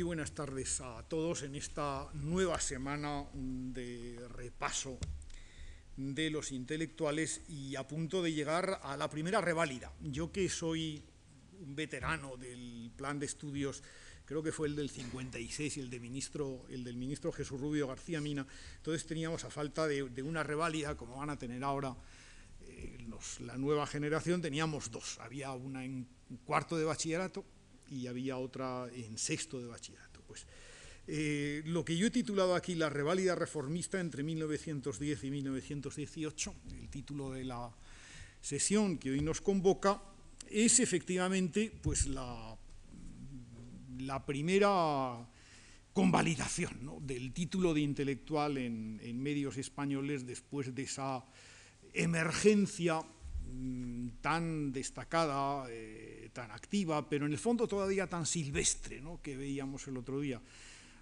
Muy buenas tardes a todos en esta nueva semana de repaso de los intelectuales y a punto de llegar a la primera reválida. Yo que soy un veterano del plan de estudios, creo que fue el del 56 y el, de ministro, el del ministro Jesús Rubio García Mina, entonces teníamos a falta de, una reválida, como van a tener ahora eh, la nueva generación, teníamos dos. Había una en cuarto de bachillerato y había otra en sexto de bachillerato. Pues, eh, lo que yo he titulado aquí La reválida reformista entre 1910 y 1918, el título de la sesión que hoy nos convoca, es efectivamente pues, la, la primera convalidación del título de intelectual en, en medios españoles después de esa emergencia Mm, tan destacada, eh, tan activa, pero en el fondo todavía tan silvestre, ¿no? que veíamos el otro día.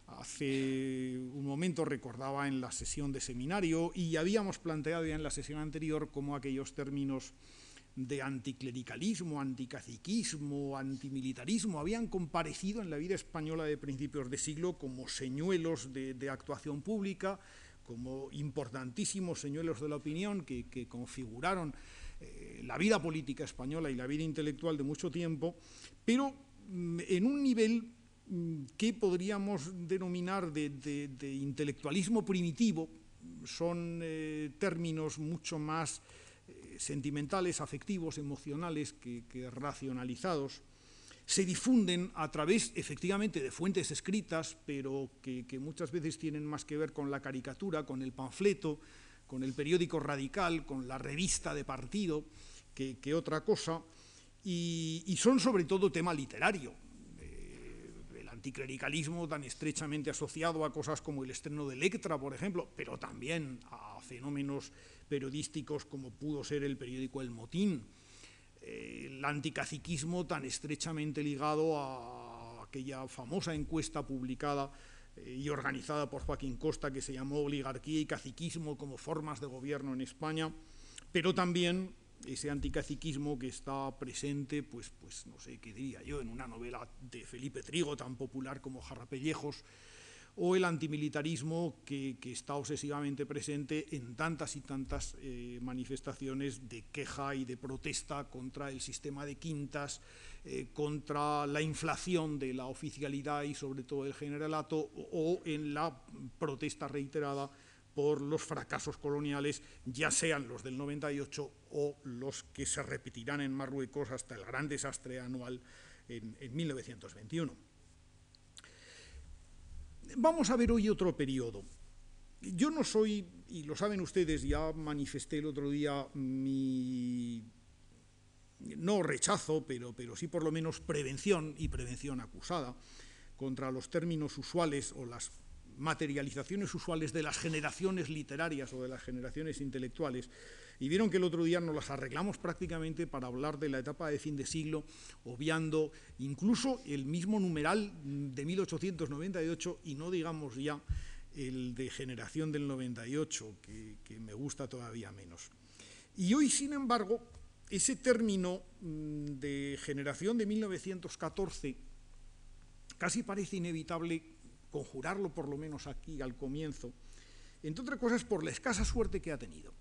Hace un momento recordaba en la sesión de seminario y habíamos planteado ya en la sesión anterior cómo aquellos términos de anticlericalismo, anticaciquismo, antimilitarismo habían comparecido en la vida española de principios de siglo como señuelos de, actuación pública, como importantísimos señuelos de la opinión que, que configuraron eh, la vida política española y la vida intelectual de mucho tiempo, pero mm, en un nivel mm, que podríamos denominar de, intelectualismo primitivo, son eh, términos mucho más eh, sentimentales, afectivos, emocionales que, racionalizados, se difunden a través efectivamente de fuentes escritas, pero que, muchas veces tienen más que ver con la caricatura, con el panfleto, con el periódico radical, con la revista de partido, que, otra cosa, y, son sobre todo tema literario. Eh, el anticlericalismo tan estrechamente asociado a cosas como el estreno de Electra, por ejemplo, pero también a fenómenos periodísticos como pudo ser el periódico El Motín, eh, el anticaciquismo tan estrechamente ligado a aquella famosa encuesta publicada y organizada por Joaquín Costa, que se llamó Oligarquía y Caciquismo como formas de gobierno en España, pero también ese anticaciquismo que está presente, pues, pues no sé qué diría yo, en una novela de Felipe Trigo tan popular como Jarrapellejos, o el antimilitarismo que, está obsesivamente presente en tantas y tantas eh, manifestaciones de queja y de protesta contra el sistema de quintas, eh, contra la inflación de la oficialidad y sobre todo el generalato, o, en la protesta reiterada por los fracasos coloniales, ya sean los del 98 o los que se repetirán en Marruecos hasta el gran desastre anual en 1921. Vamos a ver hoy otro periodo. Yo no soy, y lo saben ustedes, ya manifesté el otro día mi, no rechazo, pero, pero sí por lo menos prevención y prevención acusada contra los términos usuales o las materializaciones usuales de las generaciones literarias o de las generaciones intelectuales, y vieron que el otro día nos las arreglamos prácticamente para hablar de la etapa de fin de siglo, obviando incluso el mismo numeral de 1898 y no digamos ya el de generación del 98, que, que me gusta todavía menos. Y hoy, sin embargo, ese término mm, de generación de 1914 casi parece inevitable conjurarlo por lo menos aquí al comienzo, entre otras cosas por la escasa suerte que ha tenido.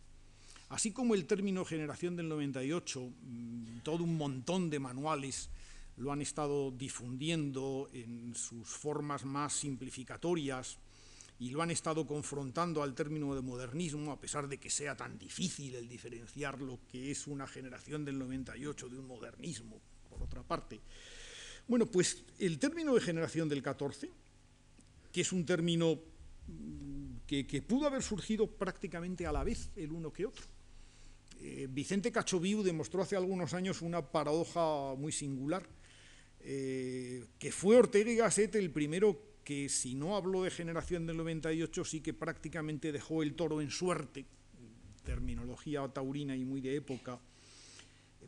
Así como el término generación del 98, mm, todo un montón de manuales lo han estado difundiendo en sus formas más simplificatorias y lo han estado confrontando al término de modernismo, a pesar de que sea tan difícil el diferenciar lo que es una generación del 98 de un modernismo, por otra parte. Bueno, pues el término de generación del 14 que es un término mm, que, pudo haber surgido prácticamente a la vez el uno que otro. Eh, Vicente Cachoviu demostró hace algunos años una paradoja muy singular, eh, que fue Ortega y Gasset el primero que, si no habló de generación del 98, sí que prácticamente dejó el toro en suerte, terminología taurina y muy de época,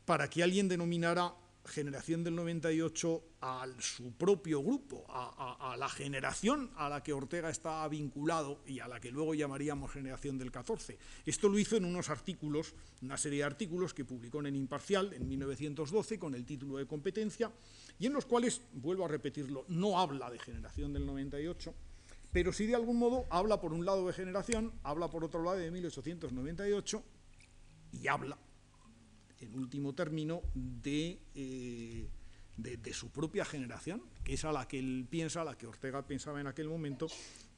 para que alguien denominara generación del 98 a su propio grupo, a, la generación a la que Ortega estaba vinculado y a la que luego llamaríamos generación del 14. Esto lo hizo en unos artículos, una serie de artículos que publicó en Imparcial en 1912 con el título de competencia y en los cuales, vuelvo a repetirlo, no habla de generación del 98, pero sí de algún modo habla por un lado de generación, habla por otro lado de 1898 y habla en último término, eh, de, de, su propia generación, que es a la que él piensa, a la que Ortega pensaba en aquel momento,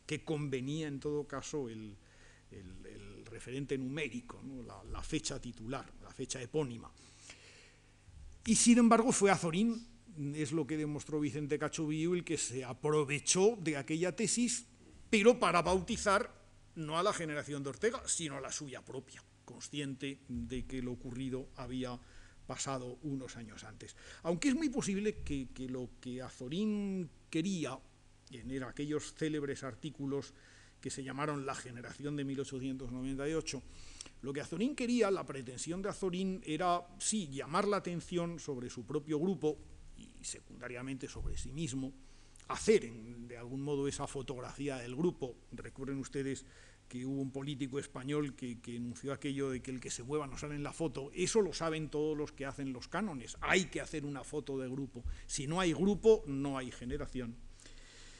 que convenía en todo caso el, referente numérico, la, fecha titular, la fecha epónima. Y sin embargo fue Azorín, es lo que demostró Vicente Cachovillo, el que se aprovechó de aquella tesis, pero para bautizar no a la generación de Ortega, sino a la suya propia consciente de que lo ocurrido había pasado unos años antes. Aunque es muy posible que, lo que Azorín quería, en aquellos célebres artículos que se llamaron La generación de 1898, lo que Azorín quería, la pretensión de Azorín era, sí, llamar la atención sobre su propio grupo y secundariamente sobre sí mismo, hacer de algún modo esa fotografía del grupo. Recuerden ustedes que hubo un político español que, que, enunció aquello de que el que se mueva no sale en la foto. Eso lo saben todos los que hacen los cánones. Hay que hacer una foto de grupo. Si no hay grupo, no hay generación.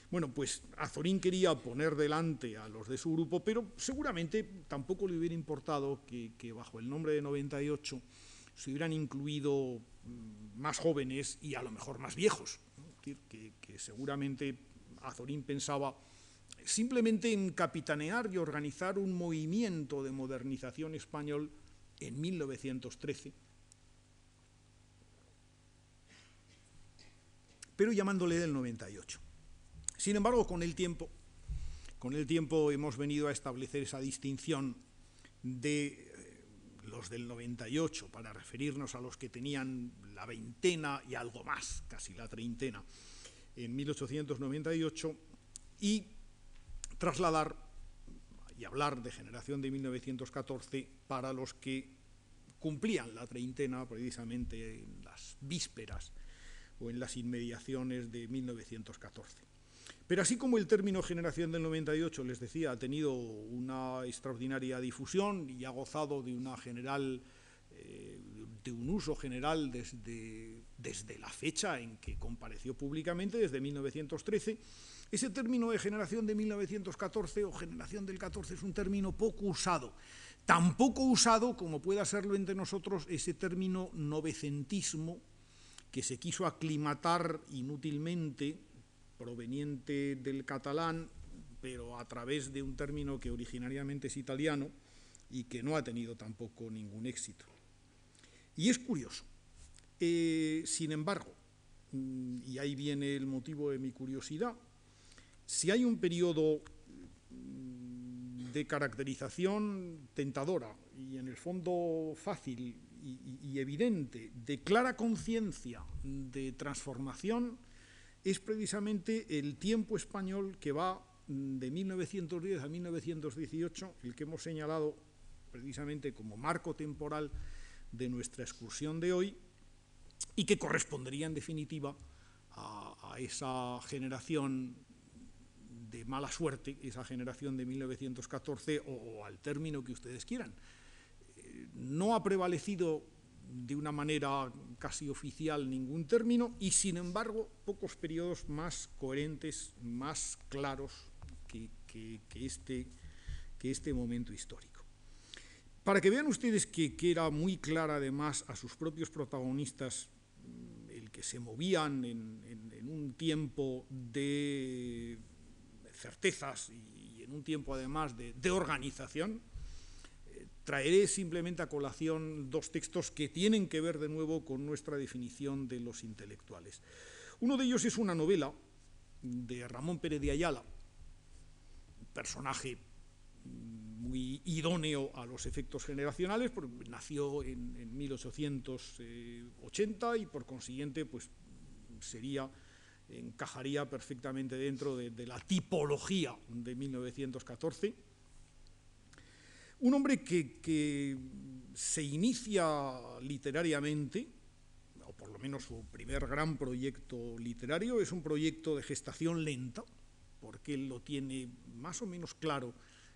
Bueno, pues Azorín quería poner delante a los de su grupo, pero seguramente tampoco le hubiera importado que, bajo el nombre de 98 se hubieran incluido mm, más jóvenes y a lo mejor más viejos. decir, que, que seguramente Azorín pensaba simplemente en capitanear y organizar un movimiento de modernización español en 1913, pero llamándole del 98. Sin embargo, con el tiempo, con el tiempo hemos venido a establecer esa distinción de eh, los del 98 para referirnos a los que tenían la veintena y algo más, casi la treintena, en 1898 y trasladar y hablar de generación de 1914 para los que cumplían la treintena precisamente en las vísperas o en las inmediaciones de 1914. Pero así como el término generación del 98, les decía, ha tenido una extraordinaria difusión y ha gozado de una general eh, de un uso general desde, desde la fecha en que compareció públicamente, desde 1913, ese término de generación de 1914 o generación del 14 es un término poco usado, tan poco usado como pueda serlo entre nosotros ese término novecentismo que se quiso aclimatar inútilmente, proveniente del catalán, pero a través de un término que originariamente es italiano y que no ha tenido tampoco ningún éxito. Y es curioso. Eh, sin embargo, mm, y ahí viene el motivo de mi curiosidad, si hay un periodo mm, de caracterización tentadora y en el fondo fácil y, evidente de clara conciencia de transformación, es precisamente el tiempo español que va mm, de 1910 a 1918, el que hemos señalado precisamente como marco temporal de nuestra excursión de hoy y que correspondería en definitiva a esa generación de mala suerte, esa generación de 1914, o, al término que ustedes quieran. Eh, no ha prevalecido de una manera casi oficial ningún término y, sin embargo, pocos periodos más coherentes, más claros que, este, que este momento histórico. Para que vean ustedes que, era muy clara, además, a sus propios protagonistas el que se movían en un tiempo de certezas y, en un tiempo además de, organización, eh, traeré simplemente a colación dos textos que tienen que ver de nuevo con nuestra definición de los intelectuales. Uno de ellos es una novela de Ramón Pérez de Ayala, un personaje muy idóneo a los efectos generacionales, porque nació en, en 1880 y por consiguiente pues, sería encajaría perfectamente dentro de, la tipología de 1914. Un hombre que, se inicia literariamente o por lo menos su primer gran proyecto literario, es un proyecto de gestación lenta, porque él lo tiene más o menos claro,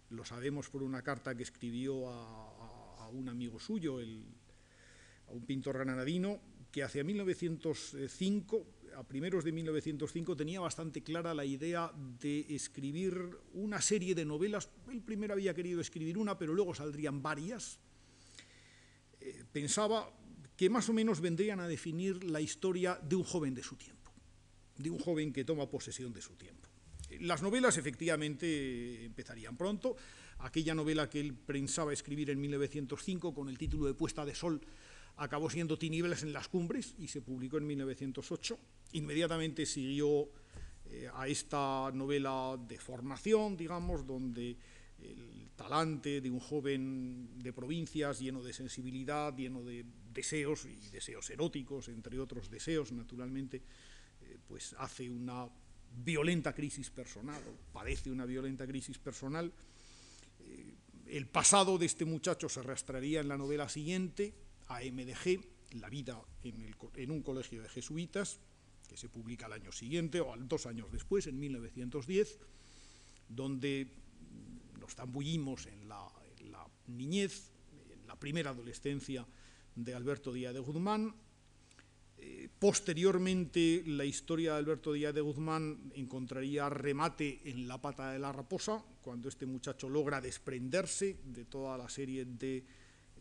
lo sabemos por una carta que escribió a, un amigo suyo, a un pintor granadino, que hacia 1905 a primeros de 1905 tenía bastante clara la idea de escribir una serie de novelas. Él primero había querido escribir una, pero luego saldrían varias. Eh, pensaba que más o menos vendrían a definir la historia de un joven de su tiempo, de un joven que toma posesión de su tiempo. Las novelas efectivamente empezarían pronto. Aquella novela que él pensaba escribir en 1905 con el título de Puesta de Sol acabó siendo Tinieblas en las Cumbres y se publicó en 1908. Inmediatamente siguió eh, a esta novela de formación, digamos, donde el talante de un joven de provincias lleno de sensibilidad, lleno de deseos y deseos eróticos, entre otros deseos, naturalmente, eh, pues hace una violenta crisis personal, o padece una violenta crisis personal. Eh, el pasado de este muchacho se arrastraría en la novela siguiente, AMDG, La vida en, un colegio de jesuitas, que se publica al año siguiente o dos años después, en 1910, donde nos zambullimos en la, niñez, en la primera adolescencia de Alberto Díaz de Guzmán. Eh, posteriormente, la historia de Alberto Díaz de Guzmán encontraría remate en La pata de la raposa, cuando este muchacho logra desprenderse de toda la serie de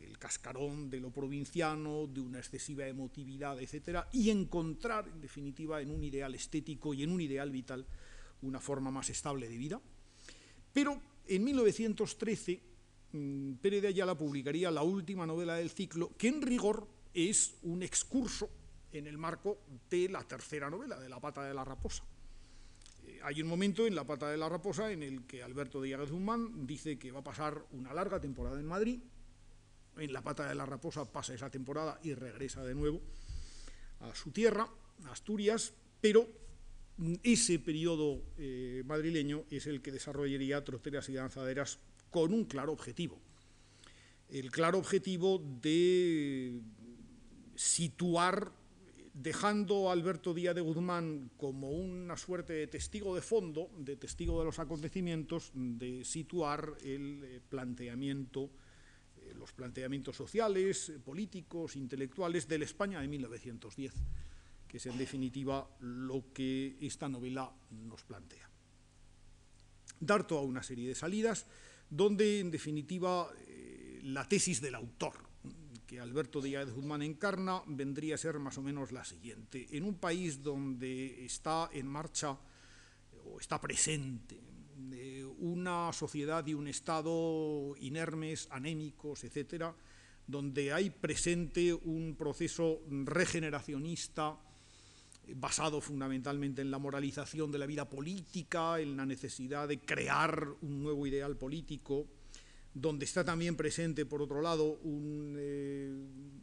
el cascarón de lo provinciano, de una excesiva emotividad, etcétera, y encontrar, en definitiva, en un ideal estético y en un ideal vital, una forma más estable de vida. Pero en 1913, mm, Pérez de Ayala publicaría la última novela del ciclo, que en rigor es un excurso en el marco de la tercera novela, de La pata de la raposa. Eh, hay un momento en La pata de la raposa en el que Alberto Díaz Guzmán dice que va a pasar una larga temporada en Madrid, en la pata de la raposa pasa esa temporada y regresa de nuevo a su tierra, Asturias, pero ese periodo eh, madrileño es el que desarrollaría troteras y danzaderas con un claro objetivo. El claro objetivo de situar, dejando a Alberto Díaz de Guzmán como una suerte de testigo de fondo, de testigo de los acontecimientos, de situar el eh, planteamiento los planteamientos sociales, políticos, intelectuales de la España de 1910, que es en definitiva lo que esta novela nos plantea. Dar toda una serie de salidas donde en definitiva eh, la tesis del autor que Alberto Díaz Guzmán encarna vendría a ser más o menos la siguiente. En un país donde está en marcha o está presente una sociedad y un Estado inermes, anémicos, etcétera, donde hay presente un proceso regeneracionista eh, basado fundamentalmente en la moralización de la vida política, en la necesidad de crear un nuevo ideal político, donde está también presente, por otro lado, un eh,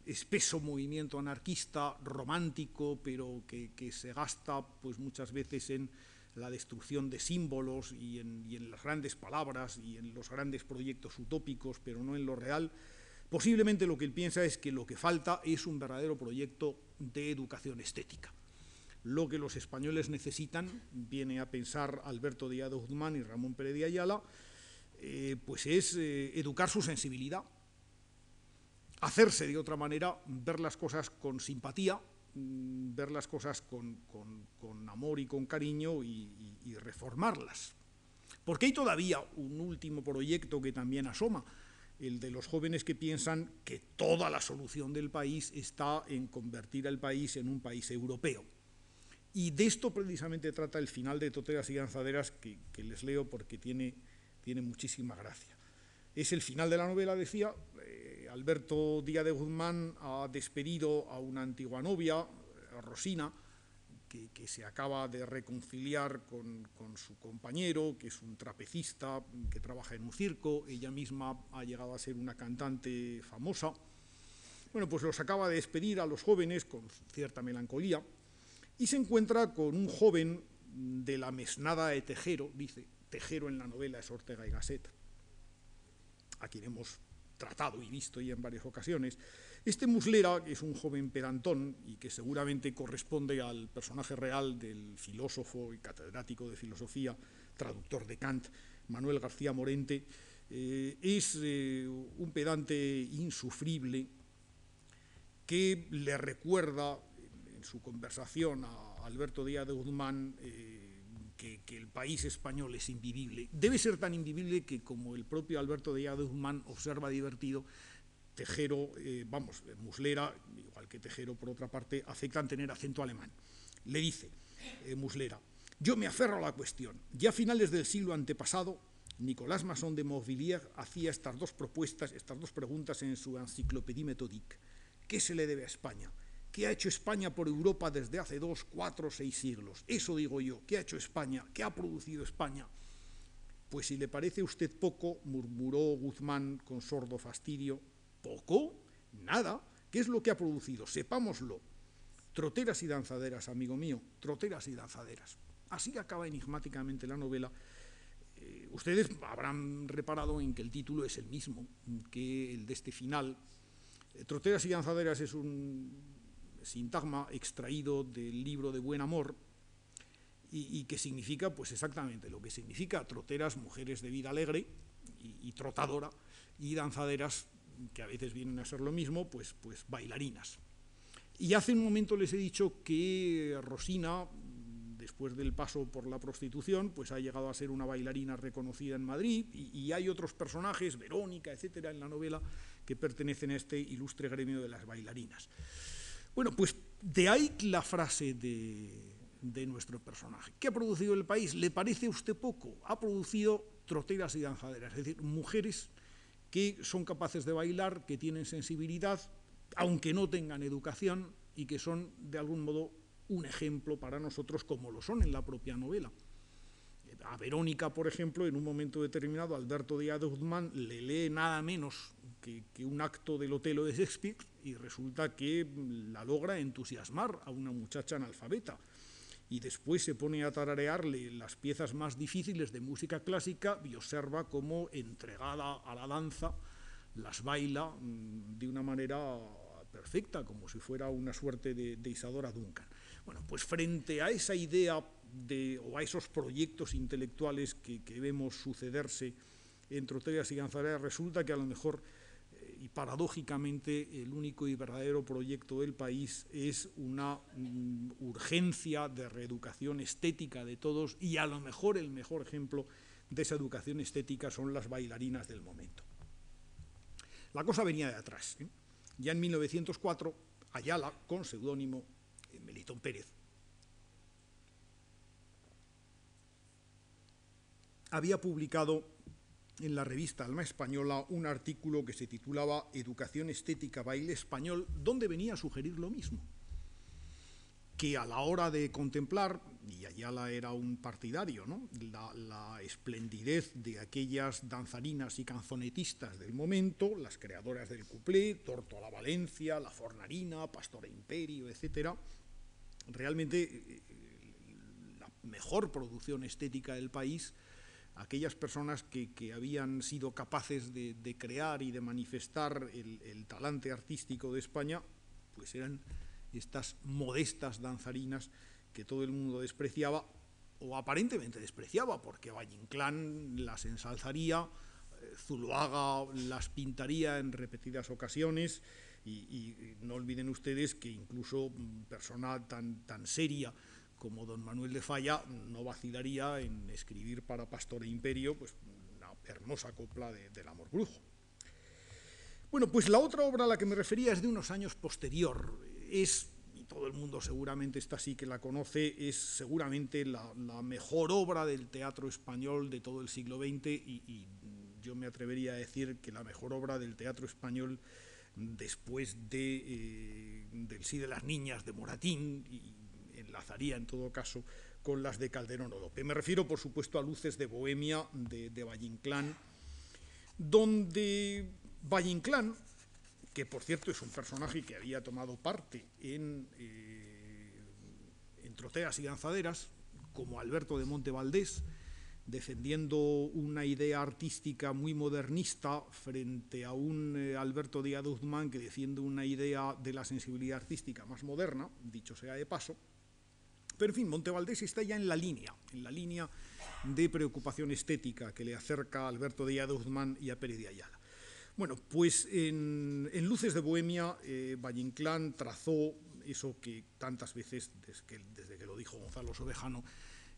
espeso movimiento anarquista romántico, pero que, que, se gasta pues, muchas veces en la destrucción de símbolos y en, las grandes palabras y en los grandes proyectos utópicos, pero no en lo real, posiblemente lo que él piensa es que lo que falta es un verdadero proyecto de educación estética. Lo que los españoles necesitan, viene a pensar Alberto Díaz de Guzmán y Ramón Pérez de Ayala, eh, pues es eh, educar su sensibilidad, hacerse de otra manera, ver las cosas con simpatía, Mm, ver las cosas con, amor y con cariño y, reformarlas. Porque hay todavía un último proyecto que también asoma, el de los jóvenes que piensan que toda la solución del país está en convertir al país en un país europeo. Y de esto precisamente trata el final de Toteras y Lanzaderas, que, les leo porque tiene muchísima gracia. Es el final de la novela, decía, Alberto Díaz de Guzmán ha despedido a una antigua novia, Rosina, que, se acaba de reconciliar con, su compañero, que es un trapecista que trabaja en un circo, ella misma ha llegado a ser una cantante famosa. Bueno, pues los acaba de despedir a los jóvenes con cierta melancolía y se encuentra con un joven de la mesnada de Tejero, dice, Tejero en la novela es Ortega y Gasset, a quien hemos tratado y visto ya en varias ocasiones, Este Muslera, que es un joven pedantón y que seguramente corresponde al personaje real del filósofo y catedrático de filosofía, traductor de Kant, Manuel García Morente, eh, es eh, un pedante insufrible que le recuerda en su conversación a Alberto Díaz de Guzmán eh, que, el país español es invivible. Debe ser tan invivible que, como el propio Alberto de Guzmán observa divertido, Tejero, vamos, Muslera, igual que Tejero por otra parte, afectan tener acento alemán. Le dice Muslera, yo me aferro a la cuestión. Ya a finales del siglo antepasado, Nicolás Masson de Montvilliers hacía estas dos propuestas, estas dos preguntas en su Enciclopédie Méthodique. ¿Qué se le debe a España? ¿Qué ha hecho España por Europa desde hace dos, cuatro, seis siglos? Eso digo yo. ¿Qué ha hecho España? ¿Qué ha producido España? Pues si le parece a usted poco, murmuró Guzmán con sordo fastidio, ¿poco? Nada. ¿Qué es lo que ha producido? Sepámoslo. Troteras y danzaderas, amigo mío, troteras y danzaderas. Así acaba enigmáticamente la novela. Eh, ustedes habrán reparado en que el título es el mismo que el de este final. Eh, troteras y danzaderas es un sintagma extraído del libro de Buen Amor y, que significa pues exactamente lo que significa troteras, mujeres de vida alegre y, y, trotadora, y danzaderas, que a veces vienen a ser lo mismo, pues, pues bailarinas. Y hace un momento les he dicho que Rosina después del paso por la prostitución, pues ha llegado a ser una bailarina reconocida en Madrid y, hay otros personajes, Verónica, etcétera, en la novela que pertenecen a este ilustre gremio de las bailarinas. Bueno, pues de ahí la frase de, nuestro personaje. ¿Qué ha producido el país? ¿Le parece a usted poco? Ha producido troteras y danzaderas, es decir, mujeres que son capaces de bailar, que tienen sensibilidad, aunque no tengan educación y que son de algún modo un ejemplo para nosotros como lo son en la propia novela. A Verónica, por ejemplo, en un momento determinado, Alberto Díaz de Guzmán le lee nada menos que, un acto del Otelo de Shakespeare y resulta que la logra entusiasmar a una muchacha analfabeta. Y después se pone a tararearle las piezas más difíciles de música clásica y observa cómo, entregada a la danza, las baila mm, de una manera perfecta, como si fuera una suerte de, Isadora Duncan. Bueno, pues frente a esa idea de, o a esos proyectos intelectuales que, vemos sucederse en Troteras y Ganzareras, resulta que a lo mejor, paradójicamente, el único y verdadero proyecto del país es una mm, urgencia de reeducación estética de todos, y a lo mejor el mejor ejemplo de esa educación estética son las bailarinas del momento. La cosa venía de atrás. ¿eh? Ya en 1904, Ayala, con seudónimo, Melitón Pérez, había publicado en la revista Alma Española un artículo que se titulaba Educación Estética Baile Español, donde venía a sugerir lo mismo, que a la hora de contemplar, y Ayala era un partidario, ¿no? la, esplendidez de aquellas danzarinas y canzonetistas del momento, las creadoras del cuplé, Tortola Valencia, La Fornarina, Pastora Imperio, etcétera, realmente eh, la mejor producción estética del país, aquellas personas que, habían sido capaces de, crear y de manifestar el, talante artístico de España, pues eran estas modestas danzarinas que todo el mundo despreciaba, o aparentemente despreciaba, porque Valle Inclán las ensalzaría, eh, Zuloaga las pintaría en repetidas ocasiones, y, no olviden ustedes que incluso mm, persona tan, tan seria como don Manuel de Falla no vacilaría en escribir para Pastor e Imperio pues, una hermosa copla del amor brujo. Bueno, pues la otra obra a la que me refería es de unos años posterior. Es, y todo el mundo seguramente está así que la conoce, es seguramente la, mejor obra del teatro español de todo el siglo XX y, yo me atrevería a decir que la mejor obra del teatro español después de, eh, del Sí de las Niñas de Moratín enlazaría en todo caso con las de Calderón Odope. Me refiero, por supuesto, a Luces de Bohemia de, de donde Valle Inclán, que por cierto es un personaje que había tomado parte en, eh, Troteas y Danzaderas, como Alberto de Monte Valdés, defendiendo una idea artística muy modernista frente a un eh, Alberto Díaz Guzmán que defiende una idea de la sensibilidad artística más moderna, dicho sea de paso. Pero en fin, Montevaldés está ya en la línea, en la línea de preocupación estética que le acerca a Alberto Díaz Guzmán y a Pérez de Ayala. Bueno, pues en, Luces de Bohemia, eh, Valle Inclán trazó eso que tantas veces, desde que, desde que lo dijo Gonzalo Sobejano,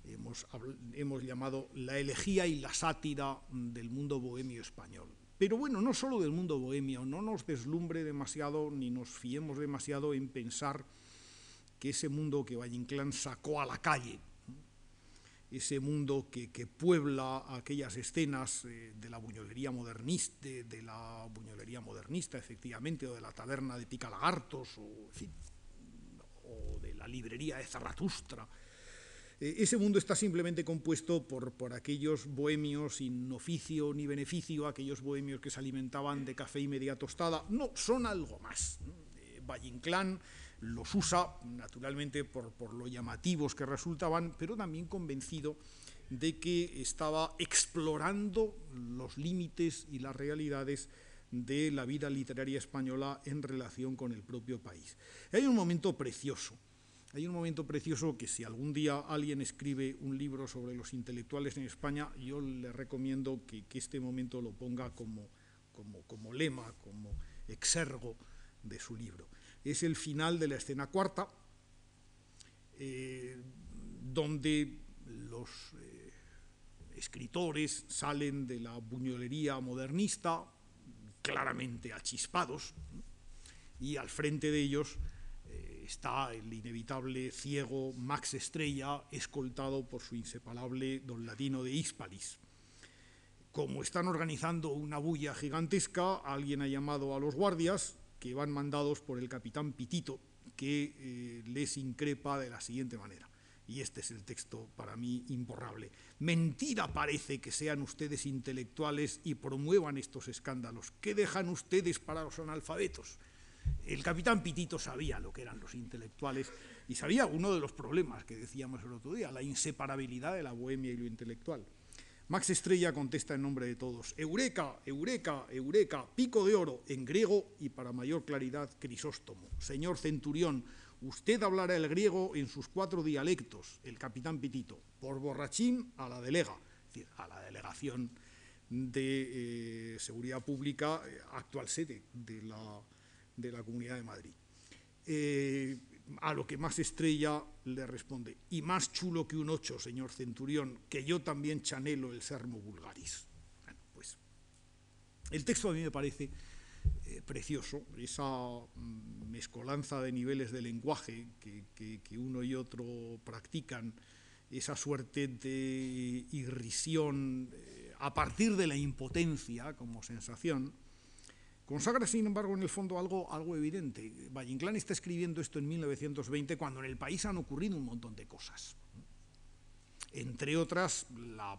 hemos, hemos llamado la elegía y la sátira del mundo bohemio español. Pero bueno, no solo del mundo bohemio, no nos deslumbre demasiado ni nos fiemos demasiado en pensar que ese mundo que Valle Inclán sacó a la calle ese mundo que, puebla aquellas escenas eh, de la buñolería modernista, de, la buñolería modernista, efectivamente, o de la taberna de Picalagartos, o, o de la librería de Zaratustra. Eh, ese mundo está simplemente compuesto por, por, aquellos bohemios sin oficio ni beneficio, aquellos bohemios que se alimentaban de café y media tostada. No, son algo más. Eh, Valle Inclán los usa, naturalmente, por, lo llamativos que resultaban, pero también convencido de que estaba explorando los límites y las realidades de la vida literaria española en relación con el propio país. hay un momento precioso, hay un momento precioso que si algún día alguien escribe un libro sobre los intelectuales en España, yo le recomiendo que, este momento lo ponga como, como lema, como exergo de su libro es el final de la escena cuarta, eh, donde los eh, escritores salen de la buñolería modernista, claramente achispados, y al frente de ellos eh, está el inevitable ciego Max Estrella, escoltado por su inseparable don Latino de Hispalis. Como están organizando una bulla gigantesca, alguien ha llamado a los guardias, que van mandados por el capitán Pitito, que eh, les increpa de la siguiente manera. Y este es el texto para mí imborrable. Mentira parece que sean ustedes intelectuales y promuevan estos escándalos. ¿Qué dejan ustedes para los analfabetos? El capitán Pitito sabía lo que eran los intelectuales y sabía uno de los problemas que decíamos el otro día, la inseparabilidad de la bohemia y lo intelectual. Max Estrella contesta en nombre de todos, Eureka, Eureka, Eureka, pico de oro, en griego y para mayor claridad, Crisóstomo. Señor Centurión, usted hablará el griego en sus cuatro dialectos, el capitán Pitito, por borrachín a la delega, es decir, a la delegación de eh, Seguridad Pública, eh, actual sede de la, de la Comunidad de Madrid. Eh, a lo que más estrella le responde, y más chulo que un ocho, señor centurión, que yo también chanelo el sermo vulgaris. Bueno, pues el texto a mí me parece eh, precioso, esa mm, mezcolanza de niveles de lenguaje que, uno y otro practican, esa suerte de irrisión eh, a partir de la impotencia como sensación, Consagra, sin embargo, en el fondo algo, algo evidente. Valle Inclán está escribiendo esto en 1920 cuando en el país han ocurrido un montón de cosas. Entre otras, la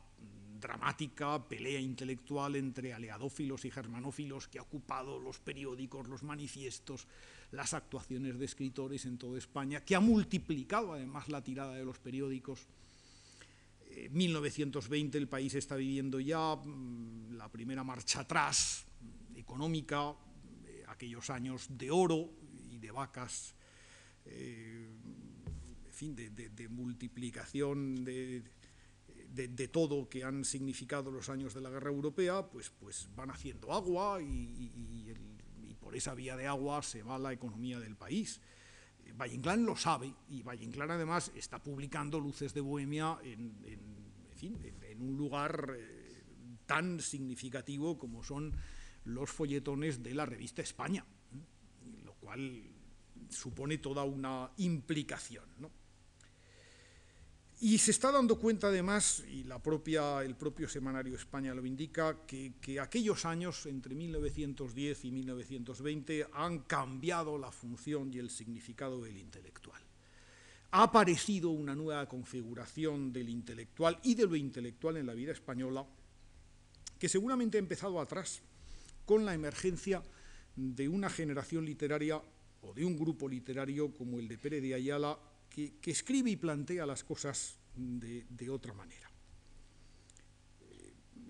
dramática pelea intelectual entre aleadófilos y germanófilos que ha ocupado los periódicos, los manifiestos, las actuaciones de escritores en toda España, que ha multiplicado además la tirada de los periódicos. En 1920 el país está viviendo ya mm, la primera marcha atrás económica, eh, aquellos años de oro y de vacas, eh, en fin, de, multiplicación de, todo que han significado los años de la guerra europea, pues, pues van haciendo agua y, por esa vía de agua se va la economía del país. Eh, Valle Inclán lo sabe y Valle Inclán además está publicando Luces de Bohemia en, en un lugar tan significativo como son los folletones de la revista España, lo cual supone toda una implicación. Y se está dando cuenta además, y la propia, el propio semanario España lo indica, que, aquellos años entre 1910 y 1920 han cambiado la función y el significado del intelectual. Ha aparecido una nueva configuración del intelectual y de lo intelectual en la vida española que seguramente ha empezado atrás, con la emergencia de una generación literaria o de un grupo literario como el de Pérez de Ayala, que, escribe y plantea las cosas de, otra manera.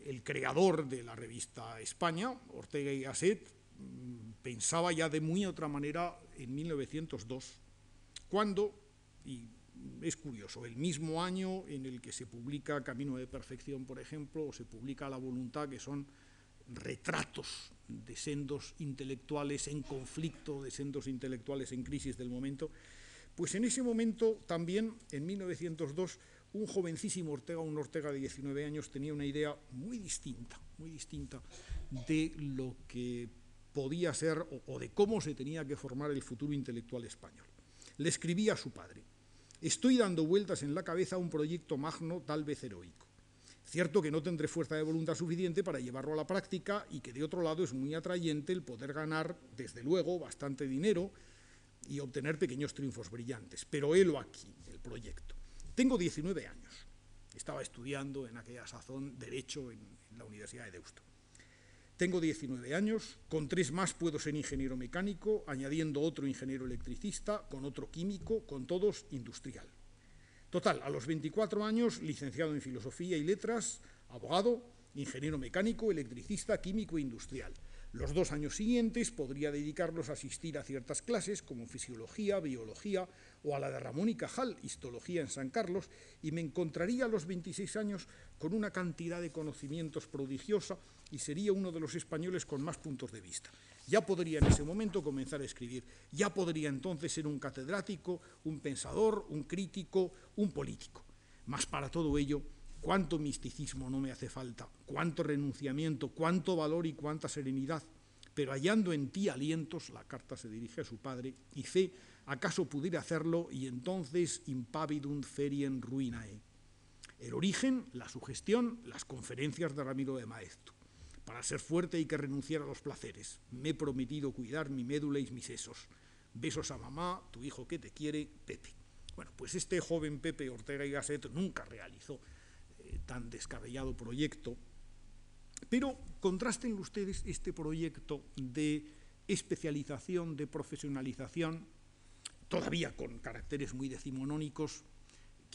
el creador de la revista España, Ortega y Gasset, mm, pensaba ya de muy otra manera en 1902, cuando, y es curioso, el mismo año en el que se publica Camino de Perfección, por ejemplo, o se publica La Voluntad, que son retratos de sendos intelectuales en conflicto, de sendos intelectuales en crisis del momento, pues en ese momento también, en 1902, un jovencísimo Ortega, un Ortega de 19 años, tenía una idea muy distinta, muy distinta de lo que podía ser o, de cómo se tenía que formar el futuro intelectual español. Le escribía a su padre, estoy dando vueltas en la cabeza a un proyecto magno, tal vez heroico. Cierto que no tendré fuerza de voluntad suficiente para llevarlo a la práctica y que de otro lado es muy atrayente el poder ganar, desde luego, bastante dinero y obtener pequeños triunfos brillantes. Pero helo aquí, el proyecto. Tengo 19 años. Estaba estudiando en aquella sazón Derecho en, en la Universidad de Deusto. Tengo 19 años, con tres más puedo ser ingeniero mecánico, añadiendo otro ingeniero electricista, con otro químico, con todos industrial. Total, a los 24 años, licenciado en Filosofía y Letras, abogado, ingeniero mecánico, electricista, químico e industrial. Los dos años siguientes podría dedicarlos a asistir a ciertas clases como fisiología, biología o a la de Ramón y Cajal, histología en San Carlos, y me encontraría a los 26 años con una cantidad de conocimientos prodigiosa y sería uno de los españoles con más puntos de vista. Ya podría en ese momento comenzar a escribir, ya podría entonces ser un catedrático, un pensador, un crítico, un político. Mas para todo ello, cuánto misticismo no me hace falta, cuánto renunciamiento, cuánto valor y cuánta serenidad. Pero hallando en ti alientos, la carta se dirige a su padre, y fe, acaso pudiera hacerlo, y entonces impavidum ferien ruinae. El origen, la sugestión, las conferencias de Ramiro de Maeztu. Para ser fuerte hay que renunciar a los placeres. Me he prometido cuidar mi médula y mis sesos. Besos a mamá, tu hijo que te quiere, Pepe. Bueno, pues este joven Pepe Ortega y Gasset nunca realizó eh, tan descabellado proyecto, pero contrasten ustedes este proyecto de especialización, de profesionalización, todavía con caracteres muy decimonónicos,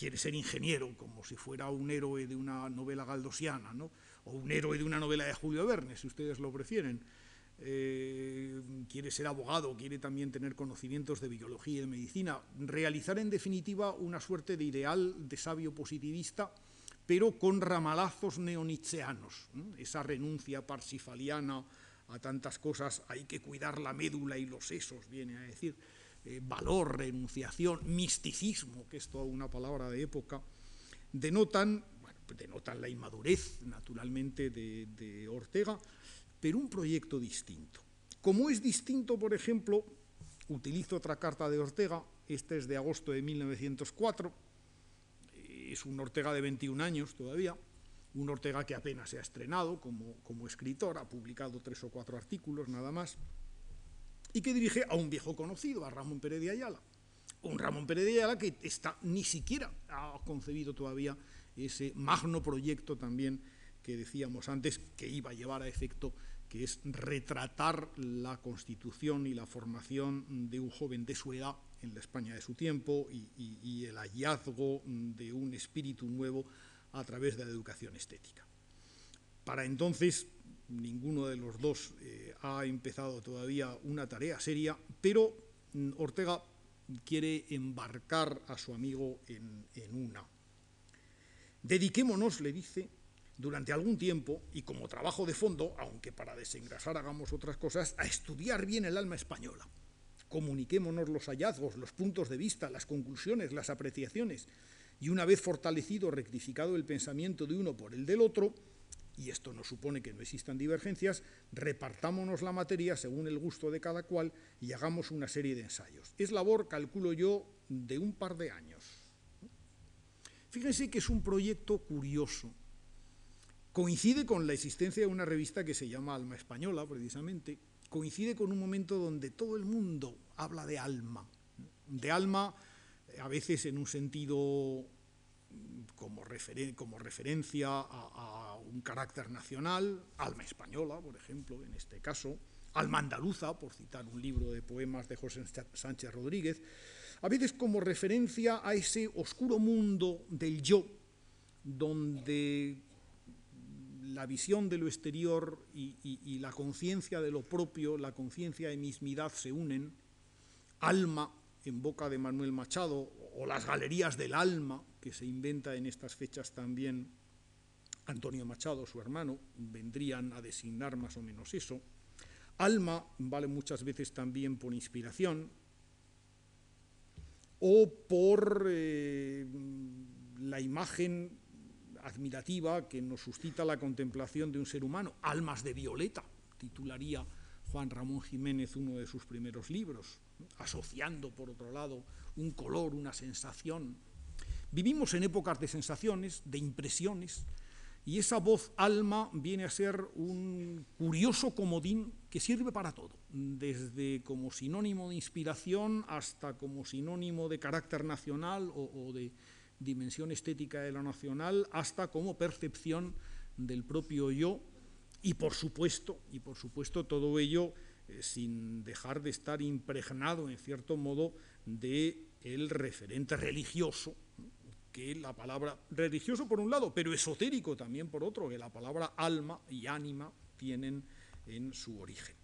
quiere ser ingeniero, como si fuera un héroe de una novela galdosiana, ¿no? o un héroe de una novela de Julio Verne, si ustedes lo prefieren. Eh, quiere ser abogado, quiere también tener conocimientos de biología y de medicina, realizar en definitiva una suerte de ideal de sabio positivista, pero con ramalazos neonitzeanos, ¿no? esa renuncia parsifaliana a tantas cosas, hay que cuidar la médula y los sesos, viene a decir, eh, valor, renunciación, misticismo, que es toda una palabra de época, denotan denotan la inmadurez, naturalmente, de, de Ortega, pero un proyecto distinto. Como es distinto, por ejemplo, utilizo otra carta de Ortega, esta es de agosto de 1904, es un Ortega de 21 años todavía, un Ortega que apenas se ha estrenado como, como escritor, ha publicado tres o cuatro artículos nada más, y que dirige a un viejo conocido, a Ramón Pérez de Ayala. Un Ramón Pérez de Ayala que está, ni siquiera ha concebido todavía ese magno proyecto también que decíamos antes que iba a llevar a efecto, que es retratar la constitución y la formación de un joven de su edad en la España de su tiempo y, y, y el hallazgo de un espíritu nuevo a través de la educación estética. Para entonces, ninguno de los dos eh, ha empezado todavía una tarea seria, pero mm, Ortega quiere embarcar a su amigo en, en una. Dediquémonos, le dice, durante algún tiempo y como trabajo de fondo, aunque para desengrasar hagamos otras cosas, a estudiar bien el alma española. Comuniquémonos los hallazgos, los puntos de vista, las conclusiones, las apreciaciones, y una vez fortalecido, rectificado el pensamiento de uno por el del otro, y esto no supone que no existan divergencias, repartámonos la materia según el gusto de cada cual y hagamos una serie de ensayos. Es labor, calculo yo, de un par de años. Fíjense que es un proyecto curioso. Coincide con la existencia de una revista que se llama Alma Española, precisamente. Coincide con un momento donde todo el mundo habla de alma. De alma, a veces en un sentido como, referen como referencia a, a, un carácter nacional, alma española, por ejemplo, en este caso, alma andaluza, por citar un libro de poemas de José Sánchez Rodríguez, a veces como referencia a ese oscuro mundo del yo, donde la visión de lo exterior y, la conciencia de lo propio, la conciencia de mismidad se unen, alma en boca de Manuel Machado, o las galerías del alma, que se inventa en estas fechas también Antonio Machado, su hermano, vendrían a designar más o menos eso. Alma vale muchas veces también por inspiración o por eh, la imagen admirativa que nos suscita la contemplación de un ser humano, Almas de Violeta, titularía Juan Ramón Jiménez uno de sus primeros libros, asociando, por otro lado, un color, una sensación. Vivimos en épocas de sensaciones, de impresiones, y esa voz alma viene a ser un curioso comodín que sirve para todo, desde como sinónimo de inspiración hasta como sinónimo de carácter nacional o, de dimensión estética de lo nacional, hasta como percepción del propio yo. Y por supuesto, y por supuesto todo ello eh, sin dejar de estar impregnado en cierto modo de el referente religioso que la palabra religioso por un lado, pero esotérico también por otro, que la palabra alma y ánima tienen en su origen.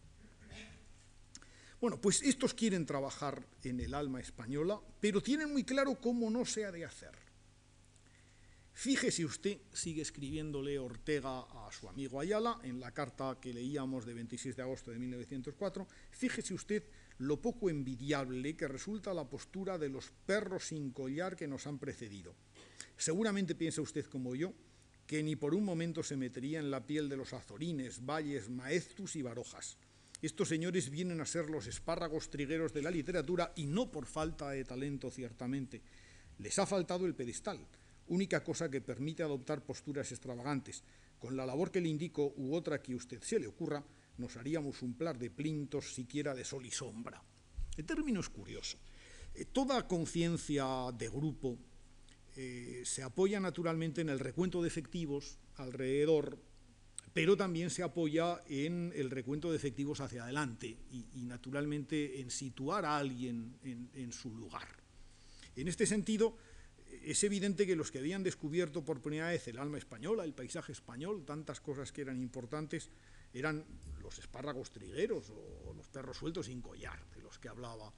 Bueno, pues estos quieren trabajar en el alma española, pero tienen muy claro cómo no se ha de hacer. Fíjese usted, sigue escribiéndole Ortega a su amigo Ayala en la carta que leíamos de 26 de agosto de 1904, fíjese usted lo poco envidiable que resulta la postura de los perros sin collar que nos han precedido. Seguramente piensa usted como yo que ni por un momento se metería en la piel de los azorines, valles, maeztus y barojas. Estos señores vienen a ser los espárragos trigueros de la literatura y no por falta de talento, ciertamente. Les ha faltado el pedestal, única cosa que permite adoptar posturas extravagantes. Con la labor que le indico u otra que a usted se le ocurra, nos haríamos un plan de plintos siquiera de sol y sombra. El término es curioso. Eh, toda conciencia de grupo eh, se apoya naturalmente en el recuento de efectivos alrededor, pero también se apoya en el recuento de efectivos hacia adelante y, naturalmente en situar a alguien en su lugar. En este sentido, es evidente que los que habían descubierto por primera vez el alma española, el paisaje español, tantas cosas que eran importantes, eran los espárragos trigueros o los perros sueltos sin collar, de los que hablaba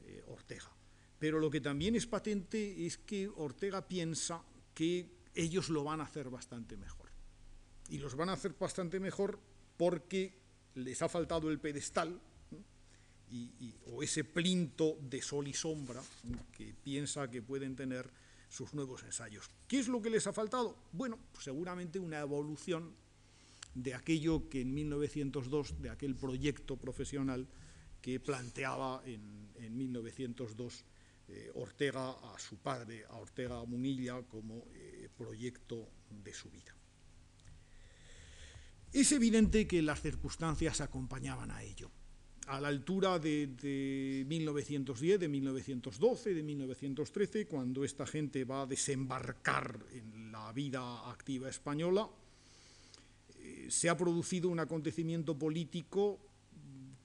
eh, Ortega. Pero lo que también es patente es que Ortega piensa que ellos lo van a hacer bastante mejor. Y los van a hacer bastante mejor porque les ha faltado el pedestal o ese plinto de sol y sombra que piensa que pueden tener sus nuevos ensayos. ¿Qué es lo que les ha faltado? Bueno, pues seguramente una evolución de aquello que en 1902, de aquel proyecto profesional que planteaba en, 1902 eh, Ortega a su padre, a Ortega Munilla, como eh, proyecto de su vida. Es evidente que las circunstancias acompañaban a ello. A la altura de, de 1910, de 1912, de 1913, cuando esta gente va a desembarcar en la vida activa española, se ha producido un acontecimiento político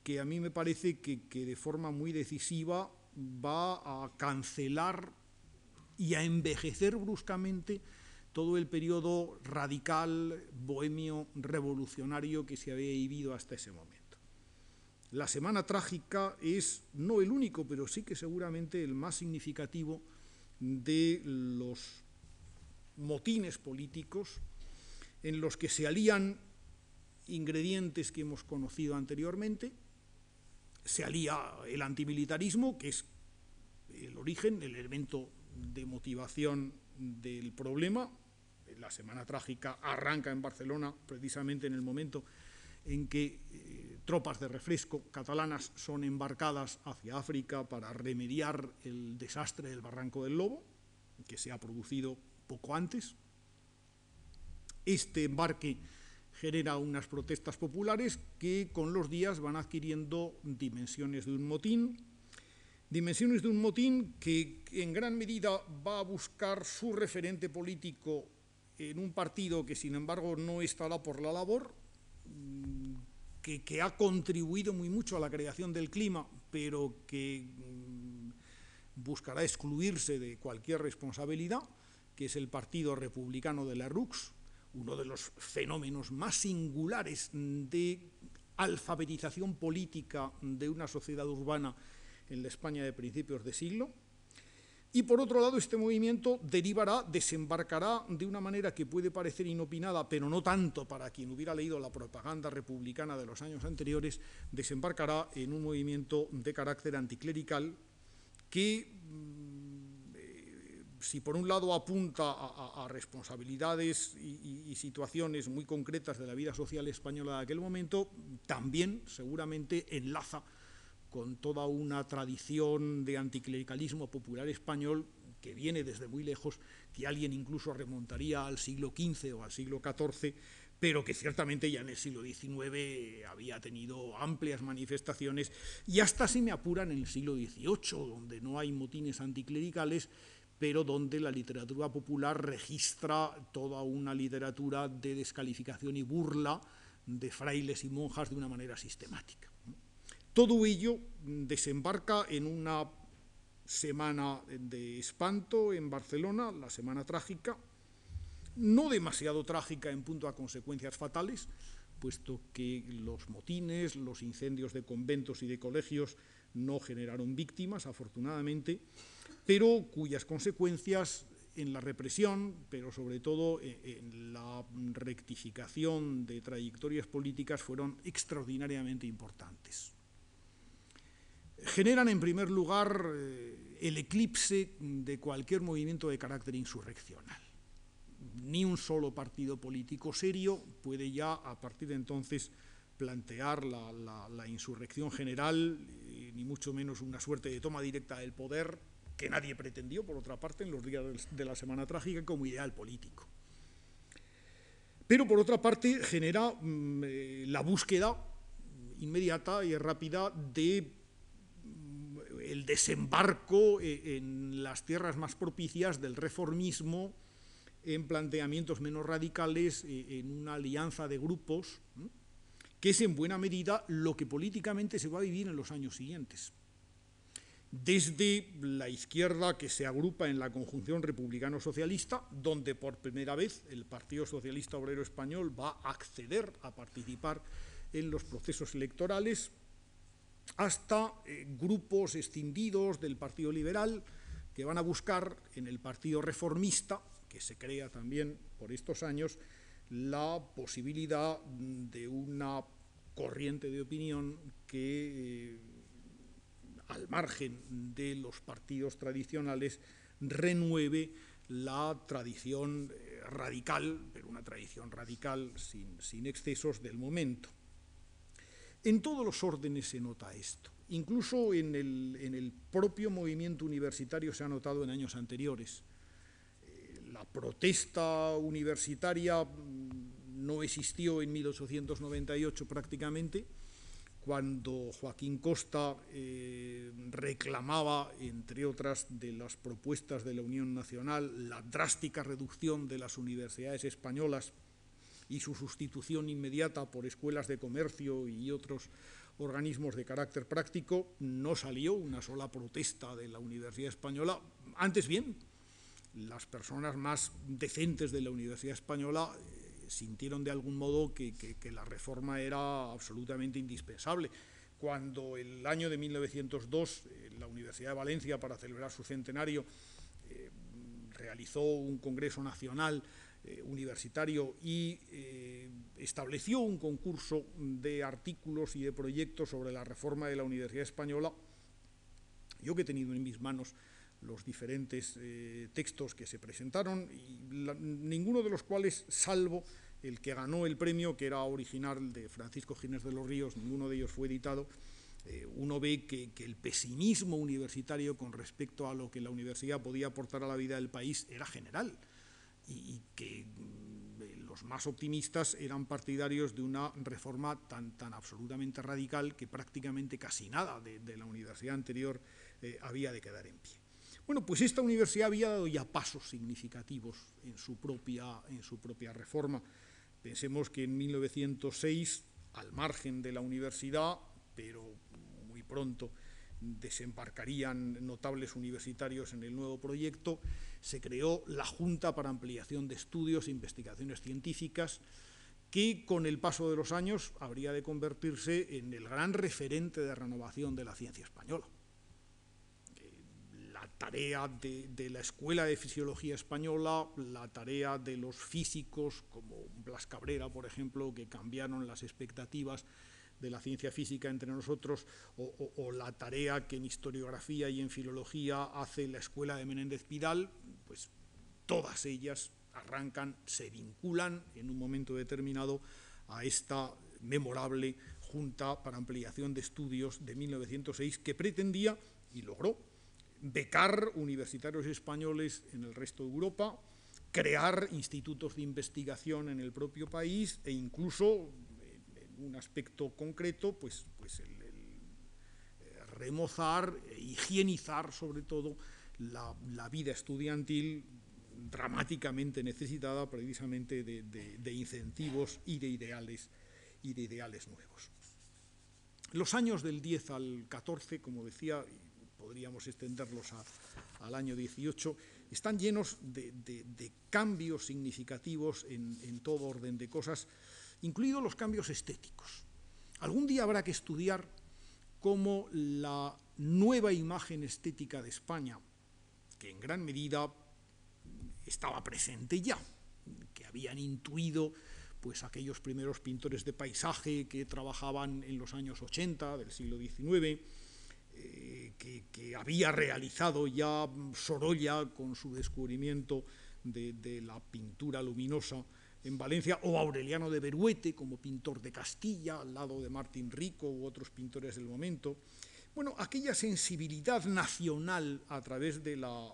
que a mí me parece que, de forma muy decisiva va a cancelar y a envejecer bruscamente todo el periodo radical, bohemio, revolucionario que se había vivido hasta ese momento. La Semana Trágica es no el único, pero sí que seguramente el más significativo de los motines políticos en los que se alían ingredientes que hemos conocido anteriormente, se alía el antimilitarismo, que es el origen, el elemento de motivación del problema. La Semana Trágica arranca en Barcelona precisamente en el momento en que eh, tropas de refresco catalanas son embarcadas hacia África para remediar el desastre del Barranco del Lobo, que se ha producido poco antes. Este embarque genera unas protestas populares que con los días van adquiriendo dimensiones de un motín, dimensiones de un motín que en gran medida va a buscar su referente político en un partido que sin embargo no estará por la labor, mm, que, ha contribuido muy mucho a la creación del clima, pero que mm, buscará excluirse de cualquier responsabilidad, que es el Partido Republicano de la RUX, uno de los fenómenos más singulares de alfabetización política de una sociedad urbana en la España de principios de siglo. Y por otro lado, este movimiento derivará, desembarcará de una manera que puede parecer inopinada, pero no tanto para quien hubiera leído la propaganda republicana de los años anteriores, desembarcará en un movimiento de carácter anticlerical que si por un lado apunta a, responsabilidades y, situaciones muy concretas de la vida social española de aquel momento, también seguramente enlaza con toda una tradición de anticlericalismo popular español que viene desde muy lejos, que alguien incluso remontaría al siglo XV o al siglo XIV, pero que ciertamente ya en el siglo XIX había tenido amplias manifestaciones y hasta si me apuran en el siglo XVIII, donde no hay motines anticlericales, pero donde la literatura popular registra toda una literatura de descalificación y burla de frailes y monjas de una manera sistemática. Todo ello desembarca en una semana de espanto en Barcelona, la semana trágica, no demasiado trágica en punto a consecuencias fatales, puesto que los motines, los incendios de conventos y de colegios no generaron víctimas, afortunadamente, pero cuyas consecuencias en la represión, pero sobre todo en la rectificación de trayectorias políticas fueron extraordinariamente importantes. Generan, en primer lugar, eh, el eclipse de cualquier movimiento de carácter insurreccional. Ni un solo partido político serio puede ya, a partir de entonces, plantear la, insurrección general, eh, ni mucho menos una suerte de toma directa del poder, que nadie pretendió, por otra parte, en los días de la Semana Trágica como ideal político. Pero, por otra parte, genera mm, eh, la búsqueda inmediata y rápida de mm, el desembarco eh, en las tierras más propicias del reformismo, en planteamientos menos radicales, en una alianza de grupos que es en buena medida lo que políticamente se va a vivir en los años siguientes. Desde la izquierda que se agrupa en la conjunción republicano-socialista, donde por primera vez el Partido Socialista Obrero Español va a acceder a participar en los procesos electorales, hasta eh, grupos extendidos del Partido Liberal que van a buscar en el Partido Reformista, que se crea también por estos años, la posibilidad de una corriente de opinión que, eh, al margen de los partidos tradicionales, renueve la tradición eh, radical, pero una tradición radical sin, sin excesos del momento. En todos los órdenes se nota esto. Incluso en el, en el, propio movimiento universitario se ha notado en años anteriores. Eh, la protesta universitaria no existió en 1898 prácticamente, cuando Joaquín Costa eh, reclamaba, entre otras de las propuestas de la Unión Nacional, la drástica reducción de las universidades españolas y su sustitución inmediata por escuelas de comercio y otros organismos de carácter práctico, no salió una sola protesta de la Universidad Española. Antes bien, las personas más decentes de la Universidad Española sintieron de algún modo que, la reforma era absolutamente indispensable. Cuando el año de 1902 eh, la Universidad de Valencia, para celebrar su centenario, eh, realizó un Congreso Nacional eh, Universitario y estableció un concurso de artículos y de proyectos sobre la reforma de la Universidad Española, yo que he tenido en mis manos los diferentes textos que se presentaron, ninguno de los cuales, salvo el que ganó el premio, que era original de Francisco Ginés de los Ríos, ninguno de ellos fue editado, eh, uno ve que, el pesimismo universitario con respecto a lo que la universidad podía aportar a la vida del país era general y, que mm, los más optimistas eran partidarios de una reforma tan, tan absolutamente radical que prácticamente casi nada de, la universidad anterior eh, había de quedar en pie. Bueno, pues esta universidad había dado ya pasos significativos en su propia, en su propia reforma. Pensemos que en 1906, al margen de la universidad, pero muy pronto desembarcarían notables universitarios en el nuevo proyecto, se creó la Junta para Ampliación de Estudios e Investigaciones Científicas, que con el paso de los años habría de convertirse en el gran referente de renovación de la ciencia española. Tarea de, de, la Escuela de Fisiología Española, la tarea de los físicos como Blas Cabrera, por ejemplo, que cambiaron las expectativas de la ciencia física entre nosotros, o, la tarea que en historiografía y en filología hace la escuela de Menéndez Pidal, pues todas ellas arrancan, se vinculan en un momento determinado a esta memorable Junta para Ampliación de Estudios de 1906 que pretendía y logró becar universitarios españoles en el resto de Europa, crear institutos de investigación en el propio país e incluso un aspecto concreto, pues, pues el, eh, remozar, e higienizar sobre todo la, vida estudiantil dramáticamente necesitada precisamente de, incentivos y de ideales y de ideales nuevos. Los años del 10 al 14, como decía, podríamos extenderlos al año 18, están llenos de, cambios significativos en, en todo orden de cosas incluidos los cambios estéticos. Algún día habrá que estudiar cómo la nueva imagen estética de España, que en gran medida estaba presente ya, que habían intuido pues aquellos primeros pintores de paisaje que trabajaban en los años 80 del siglo XIX, eh, que, había realizado ya Sorolla con su descubrimiento de la pintura luminosa en Valencia, o Aureliano de Beruete como pintor de Castilla, al lado de Martín Rico u otros pintores del momento. Bueno, aquella sensibilidad nacional a través de la,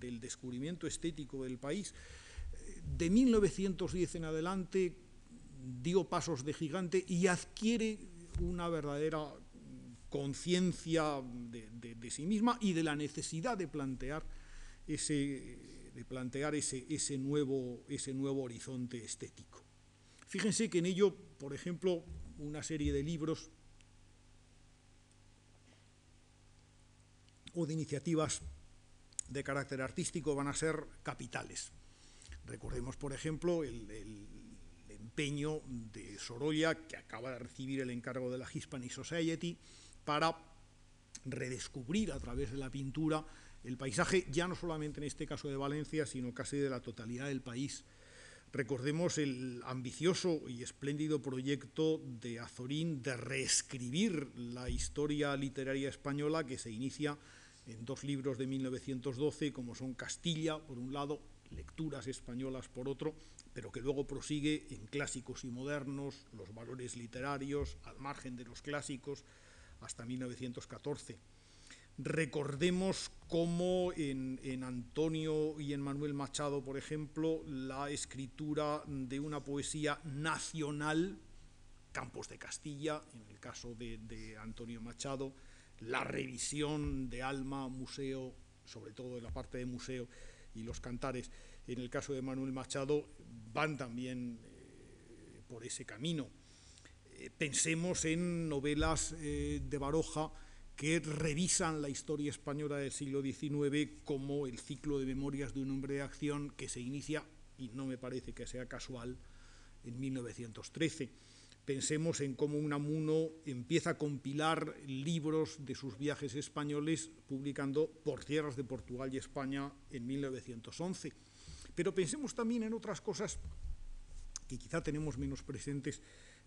del descubrimiento estético del país, eh, de 1910 en adelante dio pasos de gigante y adquiere una verdadera conciencia de, sí misma y de la necesidad de plantear ese de plantear ese, ese, nuevo, ese nuevo horizonte estético. Fíjense que en ello, por ejemplo, una serie de libros o de iniciativas de carácter artístico van a ser capitales. Recordemos, por ejemplo, el, el, empeño de Sorolla, que acaba de recibir el encargo de la Hispanic Society, para redescubrir a través de la pintura el paisaje ya no solamente en este caso de Valencia, sino casi de la totalidad del país. Recordemos el ambicioso y espléndido proyecto de Azorín de reescribir la historia literaria española que se inicia en dos libros de 1912, como son Castilla, por un lado, lecturas españolas por otro, pero que luego prosigue en clásicos y modernos, los valores literarios, al margen de los clásicos, hasta 1914 Recordemos cómo en, Antonio y en Manuel Machado, por ejemplo, la escritura de una poesía nacional, Campos de Castilla, en el caso de, de Antonio Machado, la revisión de Alma, museo, sobre todo en la parte de museo, y los cantares, en el caso de Manuel Machado, van también eh, por ese camino. Pensemos en novelas eh, de Baroja, que revisan la historia española del siglo XIX como el ciclo de memorias de un hombre de acción que se inicia, y no me parece que sea casual, en 1913. Pensemos en cómo Unamuno empieza a compilar libros de sus viajes españoles, publicando Por tierras de Portugal y España en 1911. Pero pensemos también en otras cosas que quizá tenemos menos presentes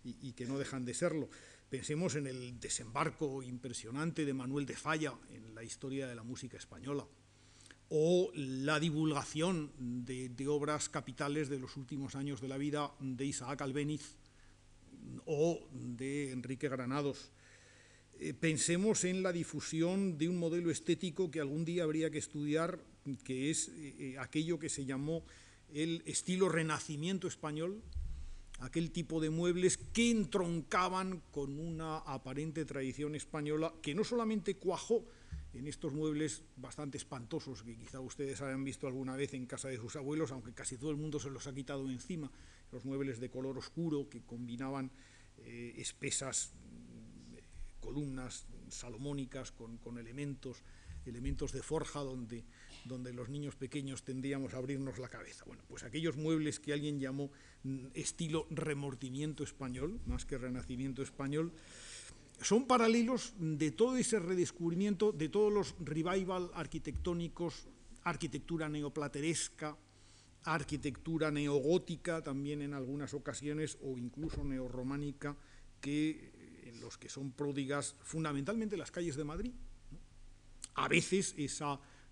y, que no dejan de serlo. Pensemos en el desembarco impresionante de Manuel de Falla en la historia de la música española, o la divulgación de, obras capitales de los últimos años de la vida de Isaac Albéniz o de Enrique Granados. Eh, pensemos en la difusión de un modelo estético que algún día habría que estudiar, que es eh, eh, aquello que se llamó el estilo renacimiento español, aquel tipo de muebles que entroncaban con una aparente tradición española que no solamente cuajó en estos muebles bastante espantosos que quizá ustedes hayan visto alguna vez en casa de sus abuelos, aunque casi todo el mundo se los ha quitado encima, los muebles de color oscuro que combinaban eh, espesas columnas salomónicas con, elementos, elementos de forja donde, donde los niños pequeños tendríamos a abrirnos la cabeza. Bueno, pues aquellos muebles que alguien llamó mm, estilo remordimiento español, más que renacimiento español, son paralelos de todo ese redescubrimiento, de todos los revival arquitectónicos, arquitectura neoplateresca, arquitectura neogótica también en algunas ocasiones o incluso neorrománica que en los que son pródigas fundamentalmente las calles de Madrid. A veces ese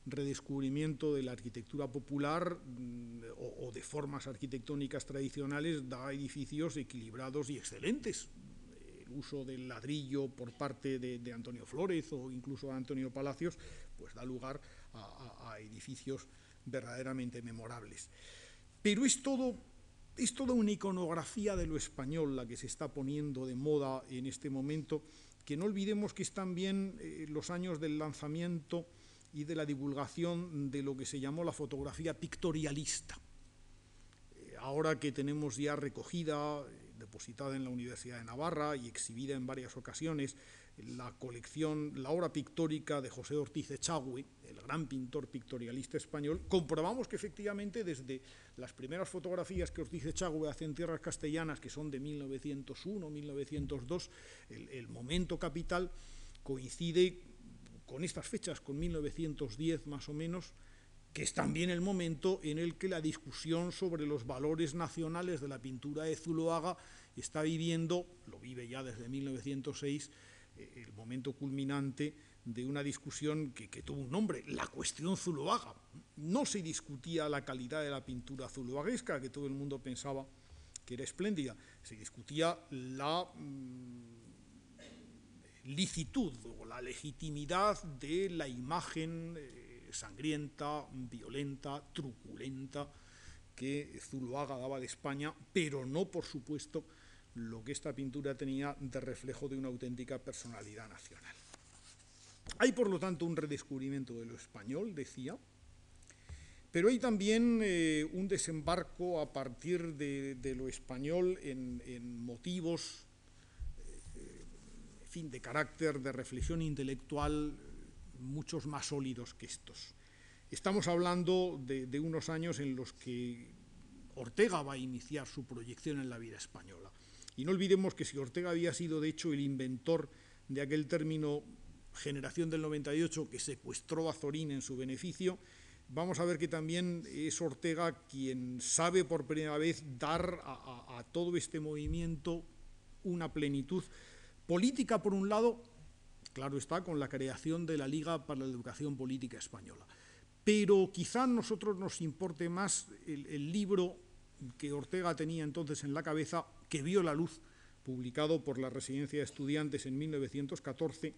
redescubrimiento de la arquitectura popular mm, o, de formas arquitectónicas tradicionales da edificios equilibrados y excelentes. El uso del ladrillo por parte de, Antonio Flórez o incluso de Antonio Palacios pues da lugar a edificios verdaderamente memorables. Pero es todo, es toda una iconografía de lo español la que se está poniendo de moda en este momento, que no olvidemos que están bien eh, los años del lanzamiento y de la divulgación de lo que se llamó la fotografía pictorialista. Eh, ahora que tenemos ya recogida, eh, depositada en la Universidad de Navarra y exhibida en varias ocasiones, la colección, la obra pictórica de José Ortiz Echagüe, el gran pintor pictorialista español, comprobamos que efectivamente desde las primeras fotografías que Ortiz Echagüe hace en tierras castellanas, que son de 1901, 1902, el, el momento capital coincide con estas fechas, con 1910 más o menos, que es también el momento en el que la discusión sobre los valores nacionales de la pintura de Zuloaga está viviendo, lo vive ya desde 1906, el momento culminante de una discusión que, tuvo un nombre, la cuestión zuloaga. No se discutía la calidad de la pintura zuloaguesca, que todo el mundo pensaba que era espléndida, se discutía la mm, licitud o la legitimidad de la imagen eh, sangrienta, violenta, truculenta que Zuloaga daba de España, pero no, por supuesto, lo que esta pintura tenía de reflejo de una auténtica personalidad nacional. Hay, por lo tanto, un redescubrimiento de lo español, decía, pero hay también eh, un desembarco a partir de, lo español en, motivos, eh, de carácter, de reflexión intelectual, muchos más sólidos que estos. Estamos hablando de unos años en los que Ortega va a iniciar su proyección en la vida española. Y no olvidemos que si Ortega había sido, de hecho, el inventor de aquel término generación del 98 que secuestró a Zorín en su beneficio, vamos a ver que también es Ortega quien sabe por primera vez dar a, todo este movimiento una plenitud política, por un lado, claro está, con la creación de la Liga para la Educación Política Española. Pero quizá a nosotros nos importe más el libro que Ortega tenía entonces en la cabeza, que vio la luz, publicado por la Residencia de Estudiantes en 1914,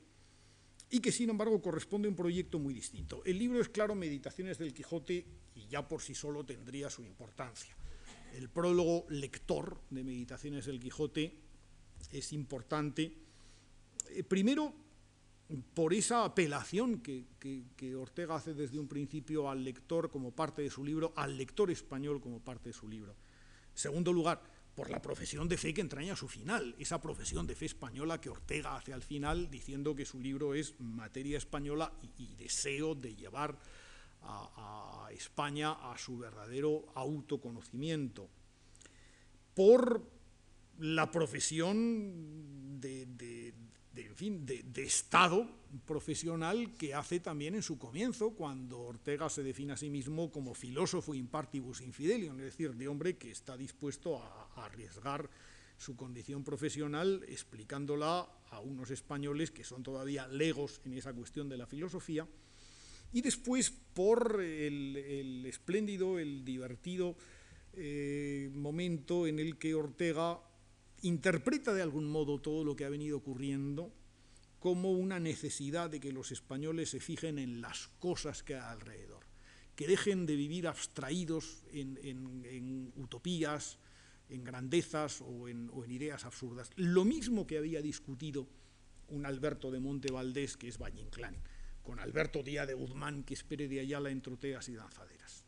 y que sin embargo corresponde a un proyecto muy distinto. El libro es claro Meditaciones del Quijote y ya por sí solo tendría su importancia. El prólogo lector de Meditaciones del Quijote es importante, eh, primero por esa apelación que, Ortega hace desde un principio al lector como parte de su libro, al lector español como parte de su libro. Segundo lugar, por la profesión de fe que entraña su final, esa profesión de fe española que Ortega hace al final diciendo que su libro es materia española y, deseo de llevar a, España a su verdadero autoconocimiento. Por la profesión de en fin, de, estado profesional que hace también en su comienzo, cuando Ortega se define a sí mismo como filósofo impartibus infidelium, es decir, de hombre que está dispuesto a, arriesgar su condición profesional explicándola a unos españoles que son todavía legos en esa cuestión de la filosofía, y después por el, espléndido, el divertido eh, momento en el que Ortega interpreta de algún modo todo lo que ha venido ocurriendo como una necesidad de que los españoles se fijen en las cosas que hay alrededor, que dejen de vivir abstraídos en, utopías, en grandezas o en, ideas absurdas. Lo mismo que había discutido un Alberto de Monte Valdés, que es Valle Inclán, con Alberto Díaz de Guzmán, que es de Ayala en troteas y danzaderas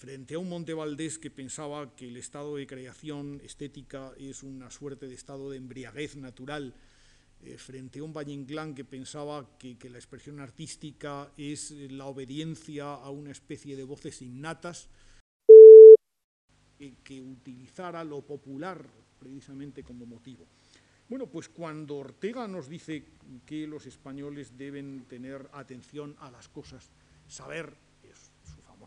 frente a un Monte Valdés que pensaba que el estado de creación estética es una suerte de estado de embriaguez natural eh, frente a un Valle Inclán que pensaba que, la expresión artística es la obediencia a una especie de voces innatas, que utilizara lo popular precisamente como motivo. Bueno, pues cuando Ortega nos dice que los españoles deben tener atención a las cosas, saber,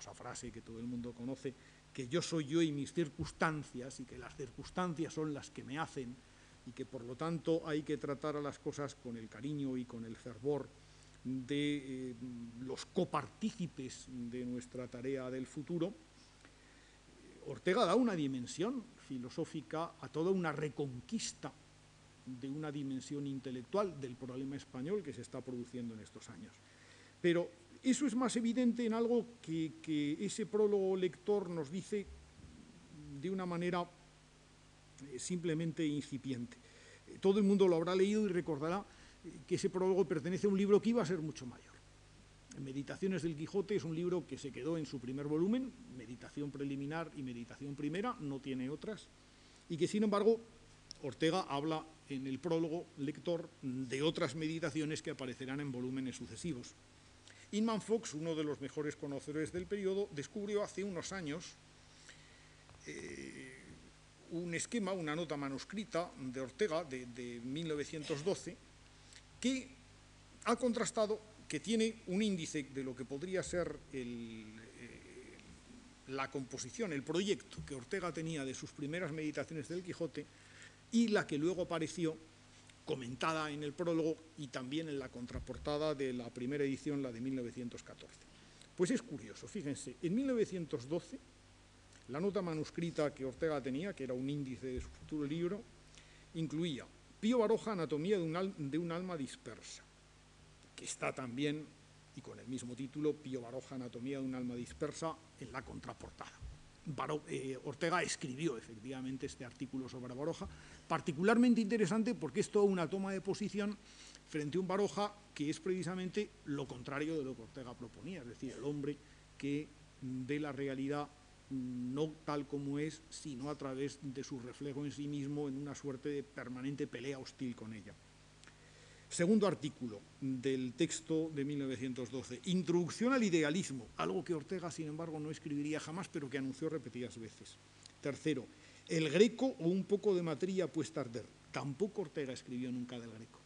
famosa frase que todo el mundo conoce, que yo soy yo y mis circunstancias y que las circunstancias son las que me hacen y que por lo tanto hay que tratar a las cosas con el cariño y con el fervor de eh, los copartícipes de nuestra tarea del futuro, Ortega da una dimensión filosófica a toda una reconquista de una dimensión intelectual del problema español que se está produciendo en estos años. Pero eso es más evidente en algo que, ese prólogo lector nos dice de una manera eh, simplemente incipiente. Eh, todo el mundo lo habrá leído y recordará eh, que ese prólogo pertenece a un libro que iba a ser mucho mayor. Meditaciones del Quijote es un libro que se quedó en su primer volumen, Meditación preliminar y Meditación primera, no tiene otras, y que sin embargo Ortega habla en el prólogo lector de otras meditaciones que aparecerán en volúmenes sucesivos. Inman Fox, uno de los mejores conocedores del periodo, descubrió hace unos años eh, un esquema, una nota manuscrita de Ortega de, 1912, que ha contrastado que tiene un índice de lo que podría ser eh, la composición, el proyecto que Ortega tenía de sus primeras meditaciones del Quijote y la que luego apareció comentada en el prólogo y también en la contraportada de la primera edición, la de 1914. Pues es curioso, fíjense, en 1912 la nota manuscrita que Ortega tenía, que era un índice de su futuro libro, incluía Pío Baroja, Anatomía de un, alma dispersa, que está también, y con el mismo título, Pío Baroja, Anatomía de un alma dispersa, en la contraportada. Eh, Ortega escribió efectivamente este artículo sobre Baroja, particularmente interesante porque es toda una toma de posición frente a un Baroja que es precisamente lo contrario de lo que Ortega proponía, es decir, el hombre que ve la realidad no tal como es, sino a través de su reflejo en sí mismo en una suerte de permanente pelea hostil con ella. Segundo artículo del texto de 1912, Introducción al idealismo, algo que Ortega, sin embargo, no escribiría jamás, pero que anunció repetidas veces. Tercero, el greco o un poco de materia puesta a. Tampoco Ortega escribió nunca del greco.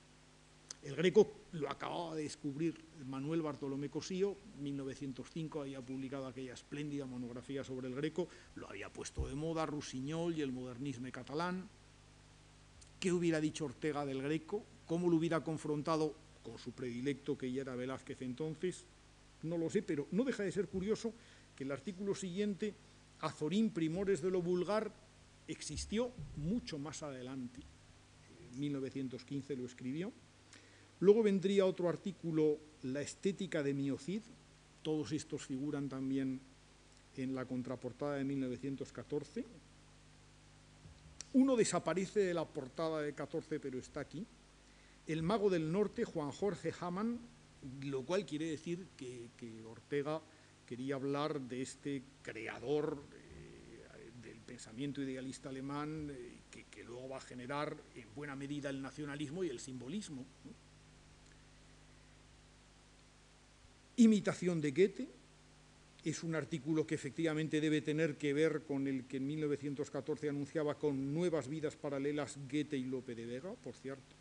El greco lo acababa de descubrir Manuel Bartolomé Cosío, 1905 había publicado aquella espléndida monografía sobre el greco, lo había puesto de moda Rusiñol y el modernismo catalán. ¿Qué hubiera dicho Ortega del greco? ¿Cómo lo hubiera confrontado con su predilecto que ya era Velázquez entonces? No lo sé, pero no deja de ser curioso que el artículo siguiente, Azorín Primores de lo Vulgar, existió mucho más adelante. En 1915 lo escribió. Luego vendría otro artículo, La estética de Miocid. Todos estos figuran también en la contraportada de 1914. Uno desaparece de la portada de 14, pero está aquí el mago del norte, Juan Jorge Hamann, lo cual quiere decir que, Ortega quería hablar de este creador pensamiento idealista alemán eh, que, luego va a generar en buena medida el nacionalismo y el simbolismo. Imitación de Goethe es un artículo que efectivamente debe tener que ver con el que en 1914 anunciaba con nuevas vidas paralelas Goethe y Lope de Vega, por cierto.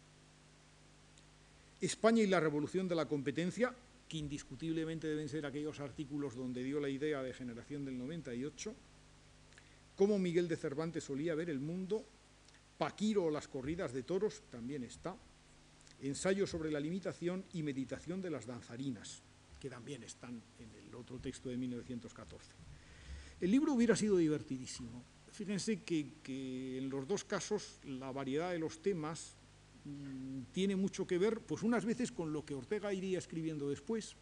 España y la revolución de la competencia, que indiscutiblemente deben ser aquellos artículos donde dio la idea de generación del 98, cómo Miguel de Cervantes solía ver el mundo, Paquiro o las corridas de toros, también está, ensayo sobre la limitación y meditación de las danzarinas, que también están en el otro texto de 1914. El libro hubiera sido divertidísimo. Fíjense que, que en los dos casos la variedad de los temas Mm, tiene mucho que ver, pues unas veces con lo que Ortega iría escribiendo después.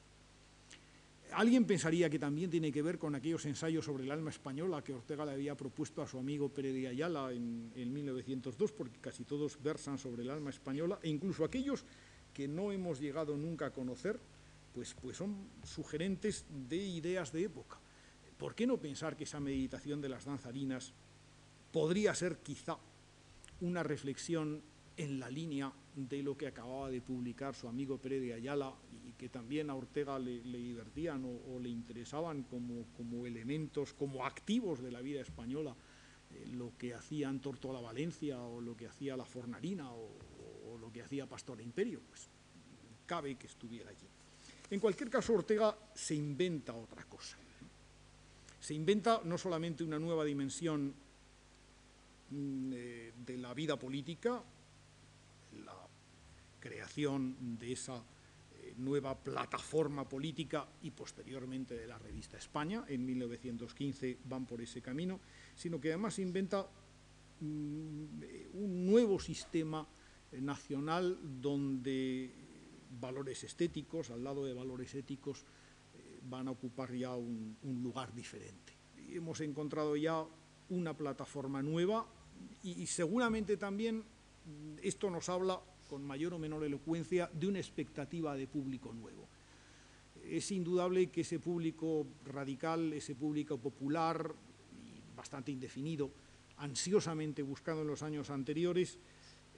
Alguien pensaría que también tiene que ver con aquellos ensayos sobre el alma española que Ortega le había propuesto a su amigo Pérez de Ayala en, en 1902, porque casi todos versan sobre el alma española, e incluso aquellos que no hemos llegado nunca a conocer, pues, pues son sugerentes de ideas de época. ¿Por qué no pensar que esa meditación de las danzarinas podría ser quizá una reflexión en la línea de lo que acababa de publicar su amigo Pérez de Ayala y que también a Ortega le, divertían o, le interesaban como, como, elementos, como activos de la vida española, eh, lo que hacían Tortola Valencia o lo que hacía la Fornarina o, lo que hacía Pastor Imperio, pues cabe que estuviera allí. En cualquier caso, Ortega se inventa otra cosa. Se inventa no solamente una nueva dimensión mm, eh, de la vida política, creación de esa eh, nueva plataforma política y posteriormente de la revista España, en 1915 van por ese camino, sino que además inventa mm, un nuevo sistema eh, nacional donde valores estéticos, al lado de valores éticos, van a ocupar ya un, lugar diferente. Hemos encontrado ya una plataforma nueva y, seguramente también mm, esto nos habla con mayor o menor elocuencia de una expectativa de público nuevo. Es indudable que ese público radical, ese público popular bastante indefinido, ansiosamente buscado en los años anteriores,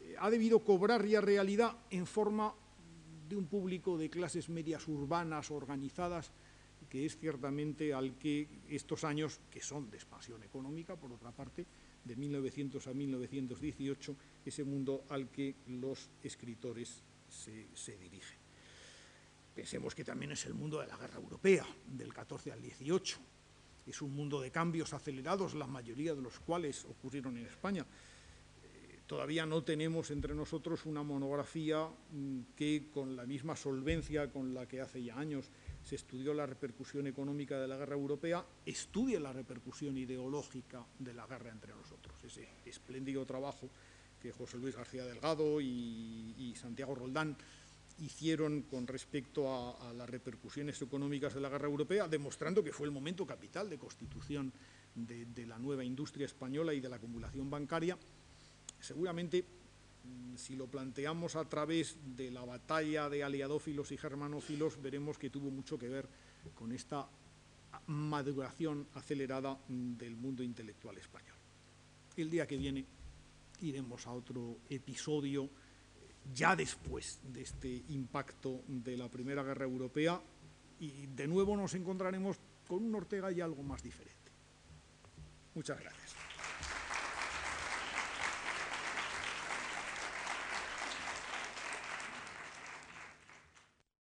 eh, ha debido cobrar ya realidad en forma de un público de clases medias urbanas organizadas que es ciertamente al que estos años, que son de expansión económica, por otra parte, de 1900 a 1918, ese mundo al que los escritores se, dirigen. Pensemos que también es el mundo de la guerra europea, del 14 al 18. Es un mundo de cambios acelerados, la mayoría de los cuales ocurrieron en España. Eh, todavía no tenemos entre nosotros una monografía mm, que, con la misma solvencia con la que hace ya años se estudió la repercusión económica de la guerra europea, estudia la repercusión ideológica de la guerra entre nosotros. Ese espléndido trabajo que José Luis García Delgado y, Santiago Roldán hicieron con respecto a, las repercusiones económicas de la guerra europea, demostrando que fue el momento capital de constitución de la nueva industria española y de la acumulación bancaria, seguramente si lo planteamos a través de la batalla de aliadófilos y germanófilos, veremos que tuvo mucho que ver con esta maduración acelerada mm, del mundo intelectual español. El día que viene iremos a otro episodio ya después de este impacto de la Primera Guerra Europea y de nuevo nos encontraremos con un Ortega y algo más diferente. Muchas gracias.